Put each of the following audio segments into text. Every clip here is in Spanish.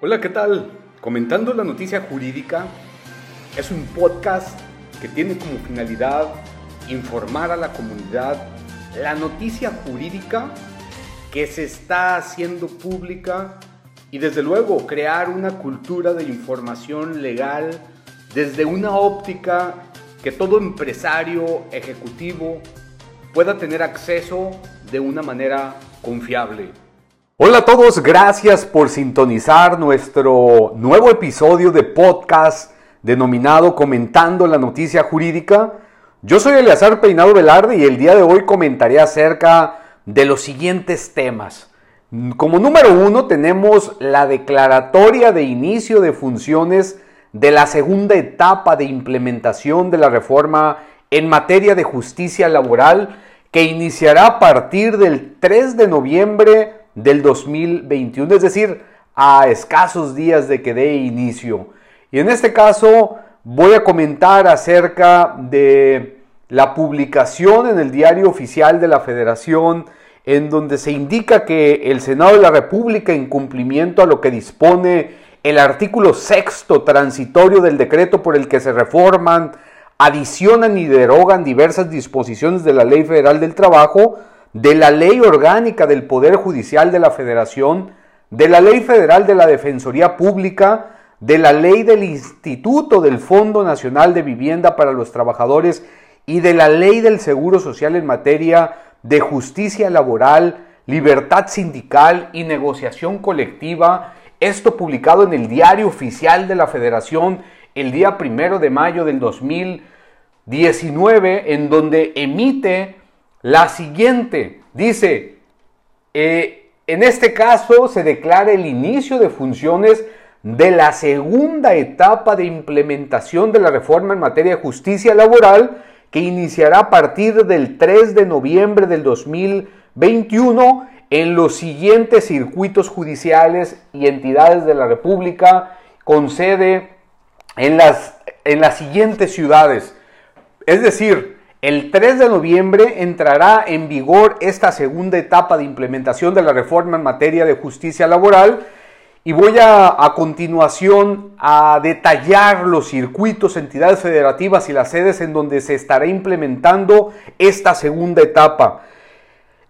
Hola, ¿qué tal? Comentando la noticia jurídica es un podcast que tiene como finalidad informar a la comunidad la noticia jurídica que se está haciendo pública y desde luego crear una cultura de información legal desde una óptica que todo empresario ejecutivo pueda tener acceso de una manera confiable. Hola a todos, gracias por sintonizar nuestro nuevo episodio de podcast denominado Comentando la Noticia Jurídica. Yo soy Eleazar Peinado Velarde y el día de hoy comentaré acerca de los siguientes temas. Como número uno tenemos la declaratoria de inicio de funciones de la segunda etapa de implementación de la reforma en materia de justicia laboral que iniciará a partir del 3 de noviembre del 2021, es decir, a escasos días de que dé inicio. Y en este caso voy a comentar acerca de la publicación en el diario oficial de la Federación en donde se indica que el Senado de la República, en cumplimiento a lo que dispone el artículo sexto transitorio del decreto por el que se reforman, adicionan y derogan diversas disposiciones de la Ley Federal del Trabajo, de la Ley Orgánica del Poder Judicial de la Federación, de la Ley Federal de la Defensoría Pública, de la Ley del Instituto del Fondo Nacional de Vivienda para los Trabajadores y de la Ley del Seguro Social en materia de justicia laboral, libertad sindical y negociación colectiva, esto publicado en el Diario Oficial de la Federación el día primero de mayo del 2019, en donde emite la siguiente. Dice, eh, en este caso se declara el inicio de funciones de la segunda etapa de implementación de la reforma en materia de justicia laboral que iniciará a partir del 3 de noviembre del 2021 en los siguientes circuitos judiciales y entidades de la República con sede en las, en las siguientes ciudades. Es decir, el 3 de noviembre entrará en vigor esta segunda etapa de implementación de la reforma en materia de justicia laboral y voy a, a continuación a detallar los circuitos, entidades federativas y las sedes en donde se estará implementando esta segunda etapa.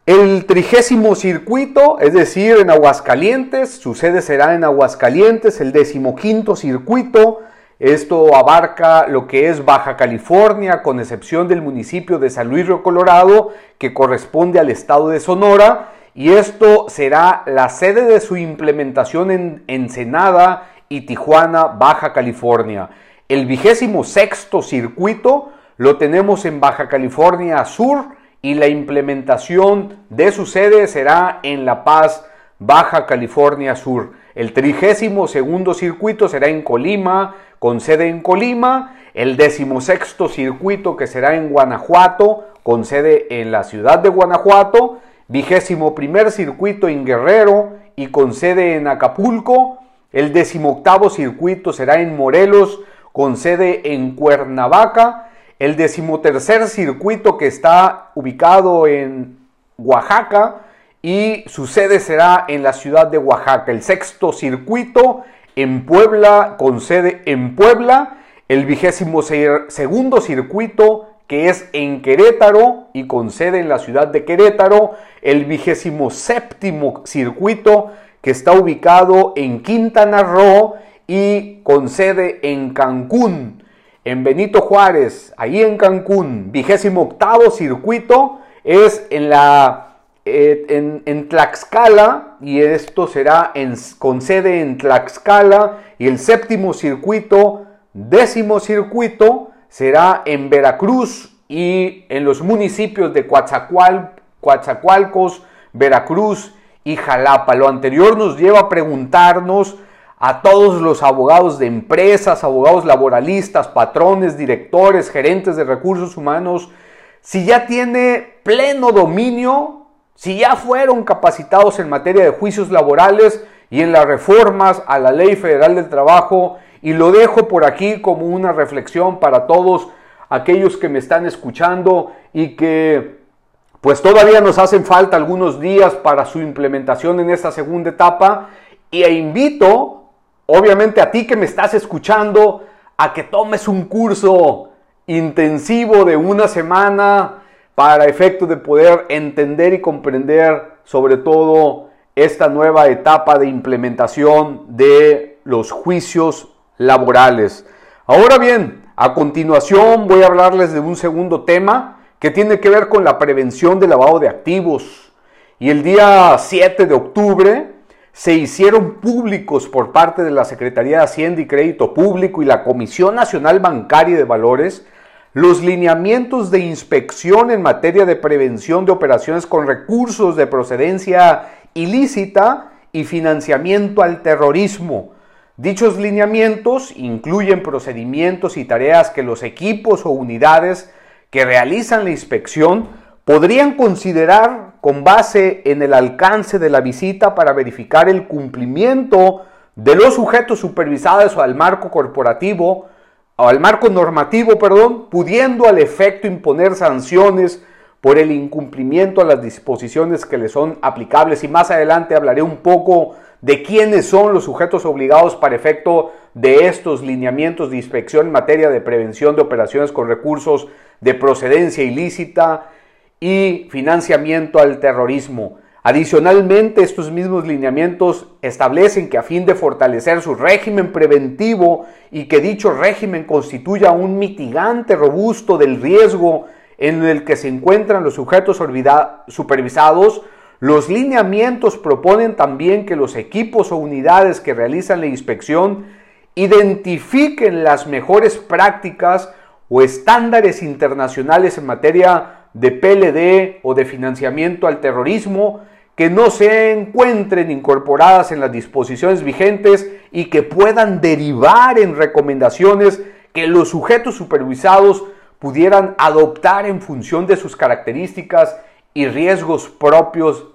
El trigésimo circuito, es decir, en Aguascalientes, su sede será en Aguascalientes, el decimoquinto circuito, esto abarca lo que es Baja California, con excepción del municipio de San Luis Río Colorado, que corresponde al estado de Sonora, y esto será la sede de su implementación en Ensenada y Tijuana, Baja California. El vigésimo sexto circuito lo tenemos en Baja California Sur, y la implementación de su sede será en La Paz, Baja California Sur. El trigésimo segundo circuito será en Colima, con sede en Colima. El decimosexto circuito que será en Guanajuato, con sede en la ciudad de Guanajuato. Vigésimo primer circuito en Guerrero y con sede en Acapulco. El decimoctavo circuito será en Morelos, con sede en Cuernavaca el decimotercer circuito que está ubicado en Oaxaca y su sede será en la ciudad de Oaxaca. El sexto circuito en Puebla, con sede en Puebla. El vigésimo segundo circuito que es en Querétaro y con sede en la ciudad de Querétaro. El vigésimo séptimo circuito que está ubicado en Quintana Roo y con sede en Cancún en Benito Juárez, ahí en Cancún, vigésimo octavo circuito, es en la eh, en, Tlaxcala y esto será en, con sede en Tlaxcala y el séptimo circuito, décimo circuito, será en Veracruz y en los municipios de Coatzacoal, Coatzacoalcos, Veracruz y Jalapa. Lo anterior nos lleva a preguntarnos a todos los abogados de empresas, abogados laboralistas, patrones, directores, gerentes de recursos humanos, si ya tiene pleno dominio, si ya fueron capacitados en materia de juicios laborales y en las reformas a la Ley Federal del Trabajo, y lo dejo por aquí como una reflexión para todos aquellos que me están escuchando y que pues todavía nos hacen falta algunos días para su implementación en esta segunda etapa e invito obviamente a ti que me estás escuchando, a que tomes un curso intensivo de una semana para efecto de poder entender y comprender sobre todo esta nueva etapa de implementación de los juicios laborales. Ahora bien, a continuación voy a hablarles de un segundo tema que tiene que ver con la prevención del lavado de activos. Y el día 7 de octubre se hicieron públicos por parte de la Secretaría de Hacienda y Crédito Público y la Comisión Nacional Bancaria de Valores los lineamientos de inspección en materia de prevención de operaciones con recursos de procedencia ilícita y financiamiento al terrorismo. Dichos lineamientos incluyen procedimientos y tareas que los equipos o unidades que realizan la inspección podrían considerar con base en el alcance de la visita para verificar el cumplimiento de los sujetos supervisados al marco corporativo o al marco normativo, perdón, pudiendo al efecto imponer sanciones por el incumplimiento a las disposiciones que le son aplicables y más adelante hablaré un poco de quiénes son los sujetos obligados para efecto de estos lineamientos de inspección en materia de prevención de operaciones con recursos de procedencia ilícita y financiamiento al terrorismo. Adicionalmente, estos mismos lineamientos establecen que a fin de fortalecer su régimen preventivo y que dicho régimen constituya un mitigante robusto del riesgo en el que se encuentran los sujetos supervisados, los lineamientos proponen también que los equipos o unidades que realizan la inspección identifiquen las mejores prácticas o estándares internacionales en materia de PLD o de financiamiento al terrorismo que no se encuentren incorporadas en las disposiciones vigentes y que puedan derivar en recomendaciones que los sujetos supervisados pudieran adoptar en función de sus características y riesgos propios.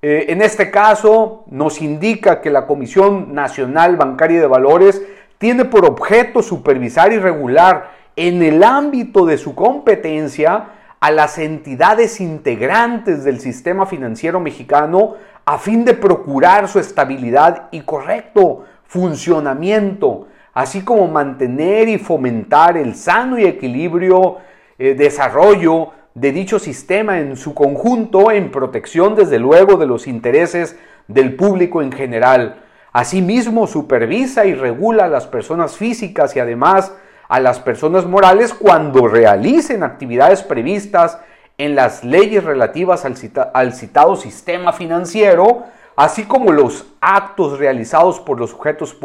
Eh, en este caso, nos indica que la Comisión Nacional Bancaria de Valores tiene por objeto supervisar y regular en el ámbito de su competencia a las entidades integrantes del sistema financiero mexicano a fin de procurar su estabilidad y correcto funcionamiento, así como mantener y fomentar el sano y equilibrio eh, desarrollo de dicho sistema en su conjunto en protección desde luego de los intereses del público en general. Asimismo, supervisa y regula a las personas físicas y además a las personas morales cuando realicen actividades previstas en las leyes relativas al, citado sistema financiero, así como los actos realizados por los sujetos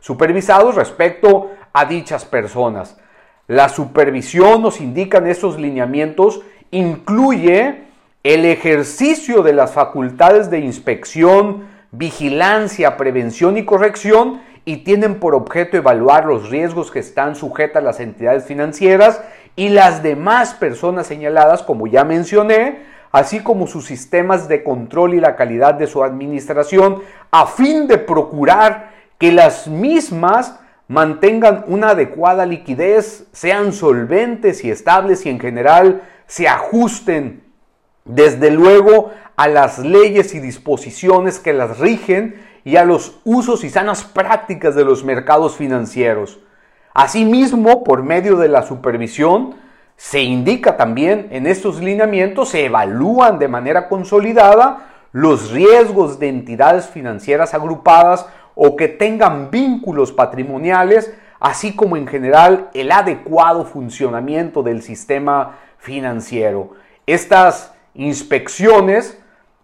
supervisados respecto a dichas personas. La supervisión, nos indican estos lineamientos, incluye el ejercicio de las facultades de inspección, vigilancia, prevención y corrección y tienen por objeto evaluar los riesgos que están sujetas las entidades financieras y las demás personas señaladas, como ya mencioné, así como sus sistemas de control y la calidad de su administración, a fin de procurar que las mismas mantengan una adecuada liquidez, sean solventes y estables y en general se ajusten desde luego a las leyes y disposiciones que las rigen y a los usos y sanas prácticas de los mercados financieros. Asimismo, por medio de la supervisión, se indica también en estos lineamientos, se evalúan de manera consolidada los riesgos de entidades financieras agrupadas o que tengan vínculos patrimoniales, así como en general el adecuado funcionamiento del sistema financiero. Estas inspecciones,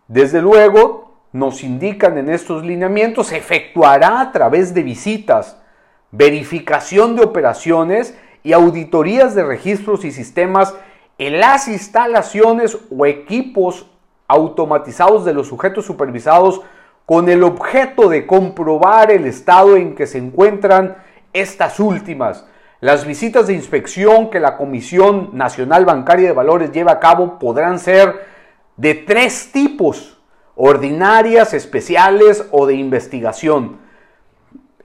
desde luego, nos indican en estos lineamientos se efectuará a través de visitas, verificación de operaciones y auditorías de registros y sistemas en las instalaciones o equipos automatizados de los sujetos supervisados con el objeto de comprobar el estado en que se encuentran estas últimas. Las visitas de inspección que la Comisión Nacional Bancaria de Valores lleva a cabo podrán ser de tres tipos ordinarias, especiales o de investigación.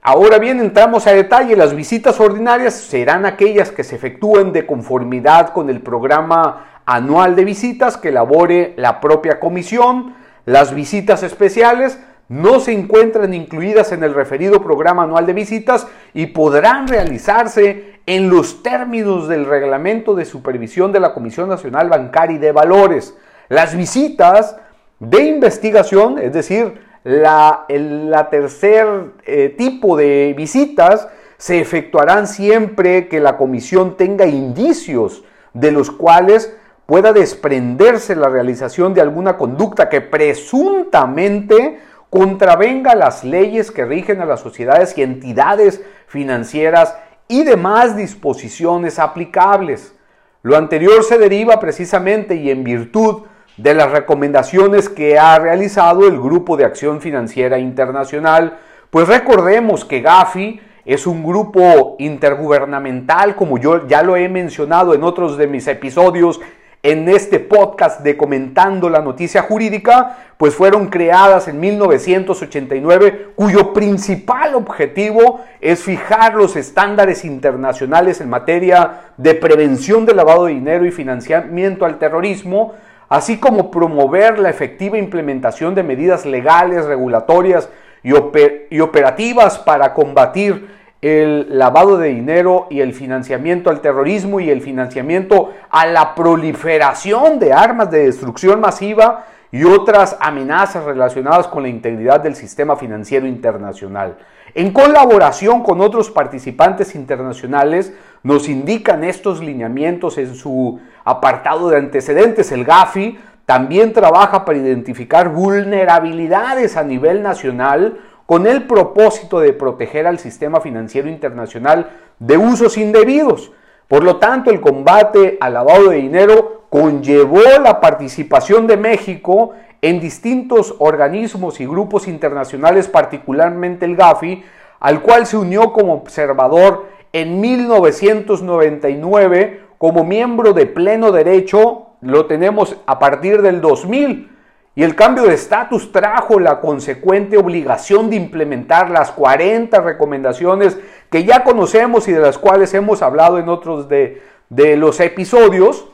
Ahora bien, entramos a detalle. Las visitas ordinarias serán aquellas que se efectúen de conformidad con el programa anual de visitas que elabore la propia comisión. Las visitas especiales no se encuentran incluidas en el referido programa anual de visitas y podrán realizarse en los términos del reglamento de supervisión de la Comisión Nacional Bancaria y de Valores. Las visitas de investigación, es decir, la, el tercer eh, tipo de visitas, se efectuarán siempre que la comisión tenga indicios de los cuales pueda desprenderse la realización de alguna conducta que presuntamente contravenga las leyes que rigen a las sociedades y entidades financieras y demás disposiciones aplicables. Lo anterior se deriva precisamente y en virtud de las recomendaciones que ha realizado el Grupo de Acción Financiera Internacional, pues recordemos que Gafi es un grupo intergubernamental, como yo ya lo he mencionado en otros de mis episodios en este podcast de Comentando la Noticia Jurídica, pues fueron creadas en 1989, cuyo principal objetivo es fijar los estándares internacionales en materia de prevención de lavado de dinero y financiamiento al terrorismo, así como promover la efectiva implementación de medidas legales, regulatorias y, operativas para combatir el lavado de dinero y el financiamiento al terrorismo y el financiamiento a la proliferación de armas de destrucción masiva y otras amenazas relacionadas con la integridad del sistema financiero internacional. En colaboración con otros participantes internacionales, nos indican estos lineamientos en su apartado de antecedentes. El GAFI también trabaja para identificar vulnerabilidades a nivel nacional con el propósito de proteger al sistema financiero internacional de usos indebidos. Por lo tanto, el combate al lavado de dinero conllevó la participación de México en distintos organismos y grupos internacionales, particularmente el GAFI, al cual se unió como observador en 1999 como miembro de pleno derecho, lo tenemos a partir del 2000 y el cambio de estatus trajo la consecuente obligación de implementar las 40 recomendaciones que ya conocemos y de las cuales hemos hablado en otros de, de los episodios.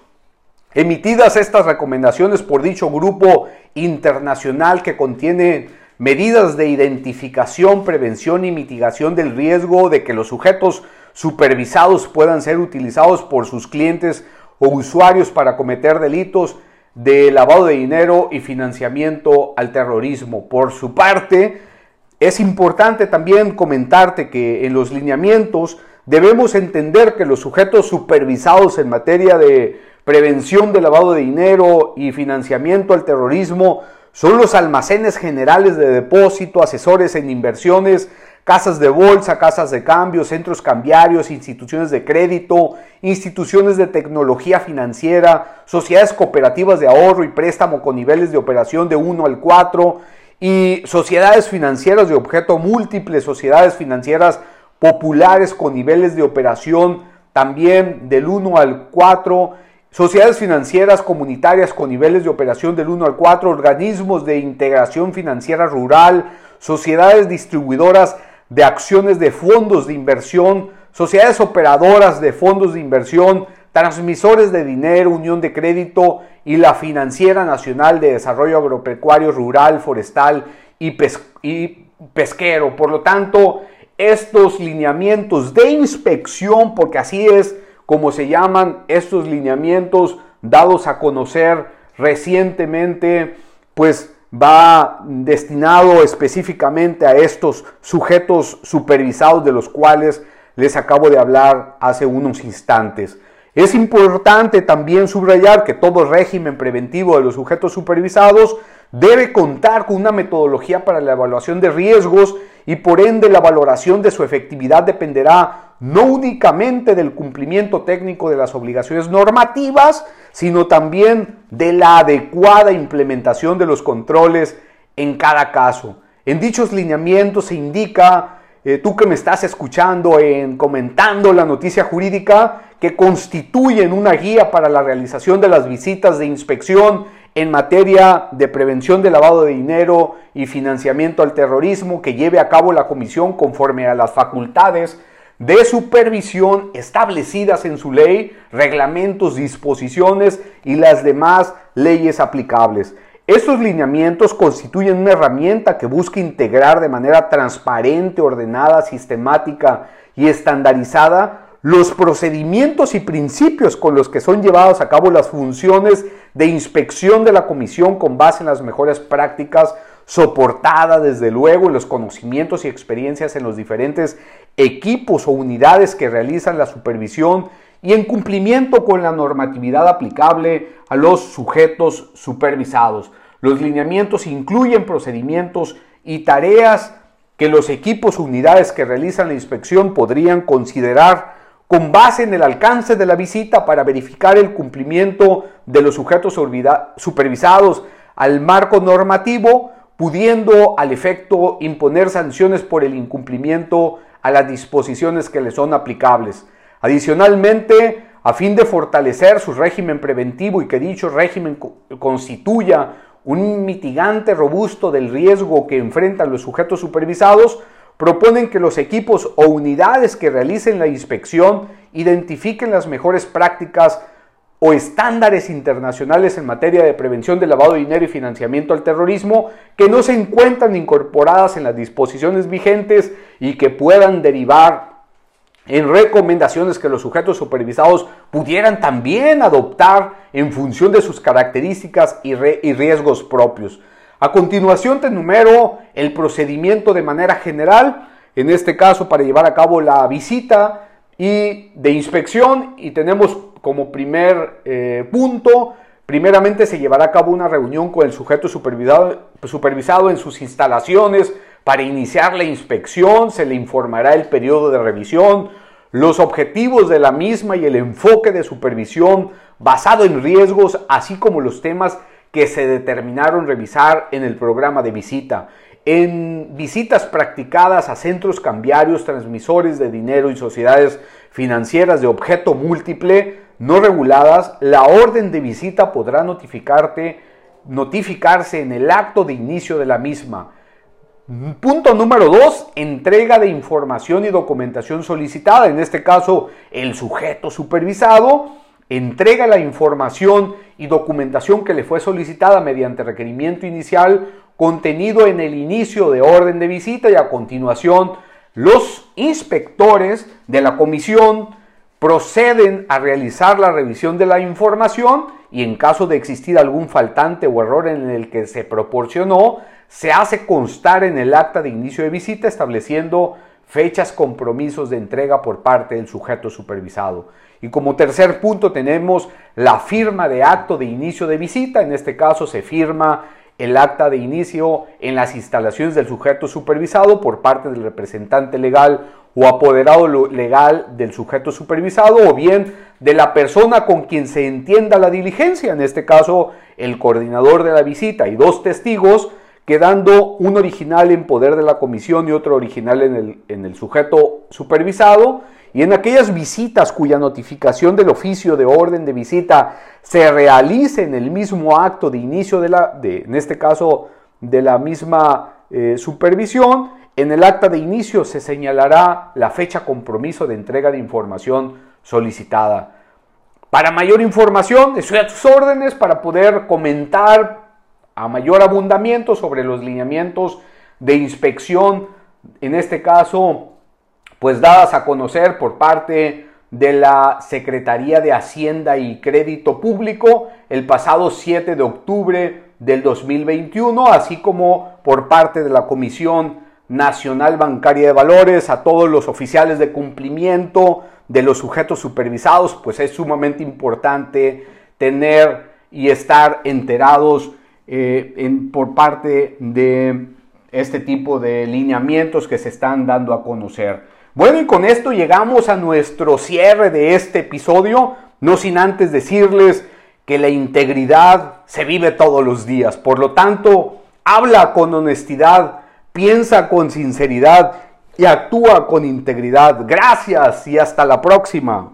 Emitidas estas recomendaciones por dicho grupo internacional que contiene medidas de identificación, prevención y mitigación del riesgo de que los sujetos supervisados puedan ser utilizados por sus clientes o usuarios para cometer delitos, de lavado de dinero y financiamiento al terrorismo. Por su parte, es importante también comentarte que en los lineamientos debemos entender que los sujetos supervisados en materia de prevención de lavado de dinero y financiamiento al terrorismo son los almacenes generales de depósito, asesores en inversiones, casas de bolsa, casas de cambio, centros cambiarios, instituciones de crédito, instituciones de tecnología financiera, sociedades cooperativas de ahorro y préstamo con niveles de operación de 1 al 4 y sociedades financieras de objeto múltiple, sociedades financieras populares con niveles de operación también del 1 al 4, sociedades financieras comunitarias con niveles de operación del 1 al 4, organismos de integración financiera rural, sociedades distribuidoras de acciones de fondos de inversión, sociedades operadoras de fondos de inversión, transmisores de dinero, unión de crédito y la Financiera Nacional de Desarrollo Agropecuario, Rural, Forestal y, y Pesquero. Por lo tanto, estos lineamientos de inspección, porque así es como se llaman estos lineamientos dados a conocer recientemente, pues va destinado específicamente a estos sujetos supervisados de los cuales les acabo de hablar hace unos instantes. Es importante también subrayar que todo régimen preventivo de los sujetos supervisados debe contar con una metodología para la evaluación de riesgos y por ende la valoración de su efectividad dependerá no únicamente del cumplimiento técnico de las obligaciones normativas, sino también de la adecuada implementación de los controles en cada caso. En dichos lineamientos se indica, eh, tú que me estás escuchando en comentando la noticia jurídica, que constituyen una guía para la realización de las visitas de inspección en materia de prevención de lavado de dinero y financiamiento al terrorismo que lleve a cabo la comisión conforme a las facultades de supervisión establecidas en su ley, reglamentos, disposiciones y las demás leyes aplicables. Estos lineamientos constituyen una herramienta que busca integrar de manera transparente, ordenada, sistemática y estandarizada los procedimientos y principios con los que son llevados a cabo las funciones de inspección de la comisión con base en las mejores prácticas, soportada desde luego en los conocimientos y experiencias en los diferentes equipos o unidades que realizan la supervisión y en cumplimiento con la normatividad aplicable a los sujetos supervisados. Los lineamientos incluyen procedimientos y tareas que los equipos o unidades que realizan la inspección podrían considerar con base en el alcance de la visita para verificar el cumplimiento de los sujetos supervisados al marco normativo, pudiendo al efecto imponer sanciones por el incumplimiento a las disposiciones que le son aplicables. Adicionalmente, a fin de fortalecer su régimen preventivo y que dicho régimen constituya un mitigante robusto del riesgo que enfrentan los sujetos supervisados, proponen que los equipos o unidades que realicen la inspección identifiquen las mejores prácticas o estándares internacionales en materia de prevención del lavado de dinero y financiamiento al terrorismo que no se encuentran incorporadas en las disposiciones vigentes y que puedan derivar en recomendaciones que los sujetos supervisados pudieran también adoptar en función de sus características y, riesgos propios. A continuación te enumero el procedimiento de manera general, en este caso para llevar a cabo la visita y de inspección y tenemos como primer eh, punto, primeramente se llevará a cabo una reunión con el sujeto supervisado, supervisado en sus instalaciones para iniciar la inspección, se le informará el periodo de revisión, los objetivos de la misma y el enfoque de supervisión basado en riesgos, así como los temas que se determinaron revisar en el programa de visita. En visitas practicadas a centros cambiarios, transmisores de dinero y sociedades financieras de objeto múltiple no reguladas, la orden de visita podrá notificarte, notificarse en el acto de inicio de la misma. Punto número dos, entrega de información y documentación solicitada. En este caso, el sujeto supervisado entrega la información y documentación que le fue solicitada mediante requerimiento inicial contenido en el inicio de orden de visita y a continuación los inspectores de la comisión proceden a realizar la revisión de la información y en caso de existir algún faltante o error en el que se proporcionó, se hace constar en el acta de inicio de visita estableciendo fechas, compromisos de entrega por parte del sujeto supervisado. Y como tercer punto tenemos la firma de acto de inicio de visita. En este caso se firma el acta de inicio en las instalaciones del sujeto supervisado por parte del representante legal o apoderado legal del sujeto supervisado o bien de la persona con quien se entienda la diligencia, en este caso el coordinador de la visita y dos testigos quedando un original en poder de la comisión y otro original en el, en el sujeto supervisado. Y en aquellas visitas cuya notificación del oficio de orden de visita se realice en el mismo acto de inicio de la, de, en este caso, de la misma eh, supervisión, en el acta de inicio se señalará la fecha compromiso de entrega de información solicitada. Para mayor información, estoy a tus órdenes para poder comentar a mayor abundamiento sobre los lineamientos de inspección, en este caso, pues dadas a conocer por parte de la Secretaría de Hacienda y Crédito Público el pasado 7 de octubre del 2021, así como por parte de la Comisión Nacional Bancaria de Valores, a todos los oficiales de cumplimiento de los sujetos supervisados, pues es sumamente importante tener y estar enterados eh, por parte de este tipo de lineamientos que se están dando a conocer. Bueno, y con esto llegamos a nuestro cierre de este episodio, no sin antes decirles que la integridad se vive todos los días. Por lo tanto, habla con honestidad, piensa con sinceridad y actúa con integridad. Gracias y hasta la próxima.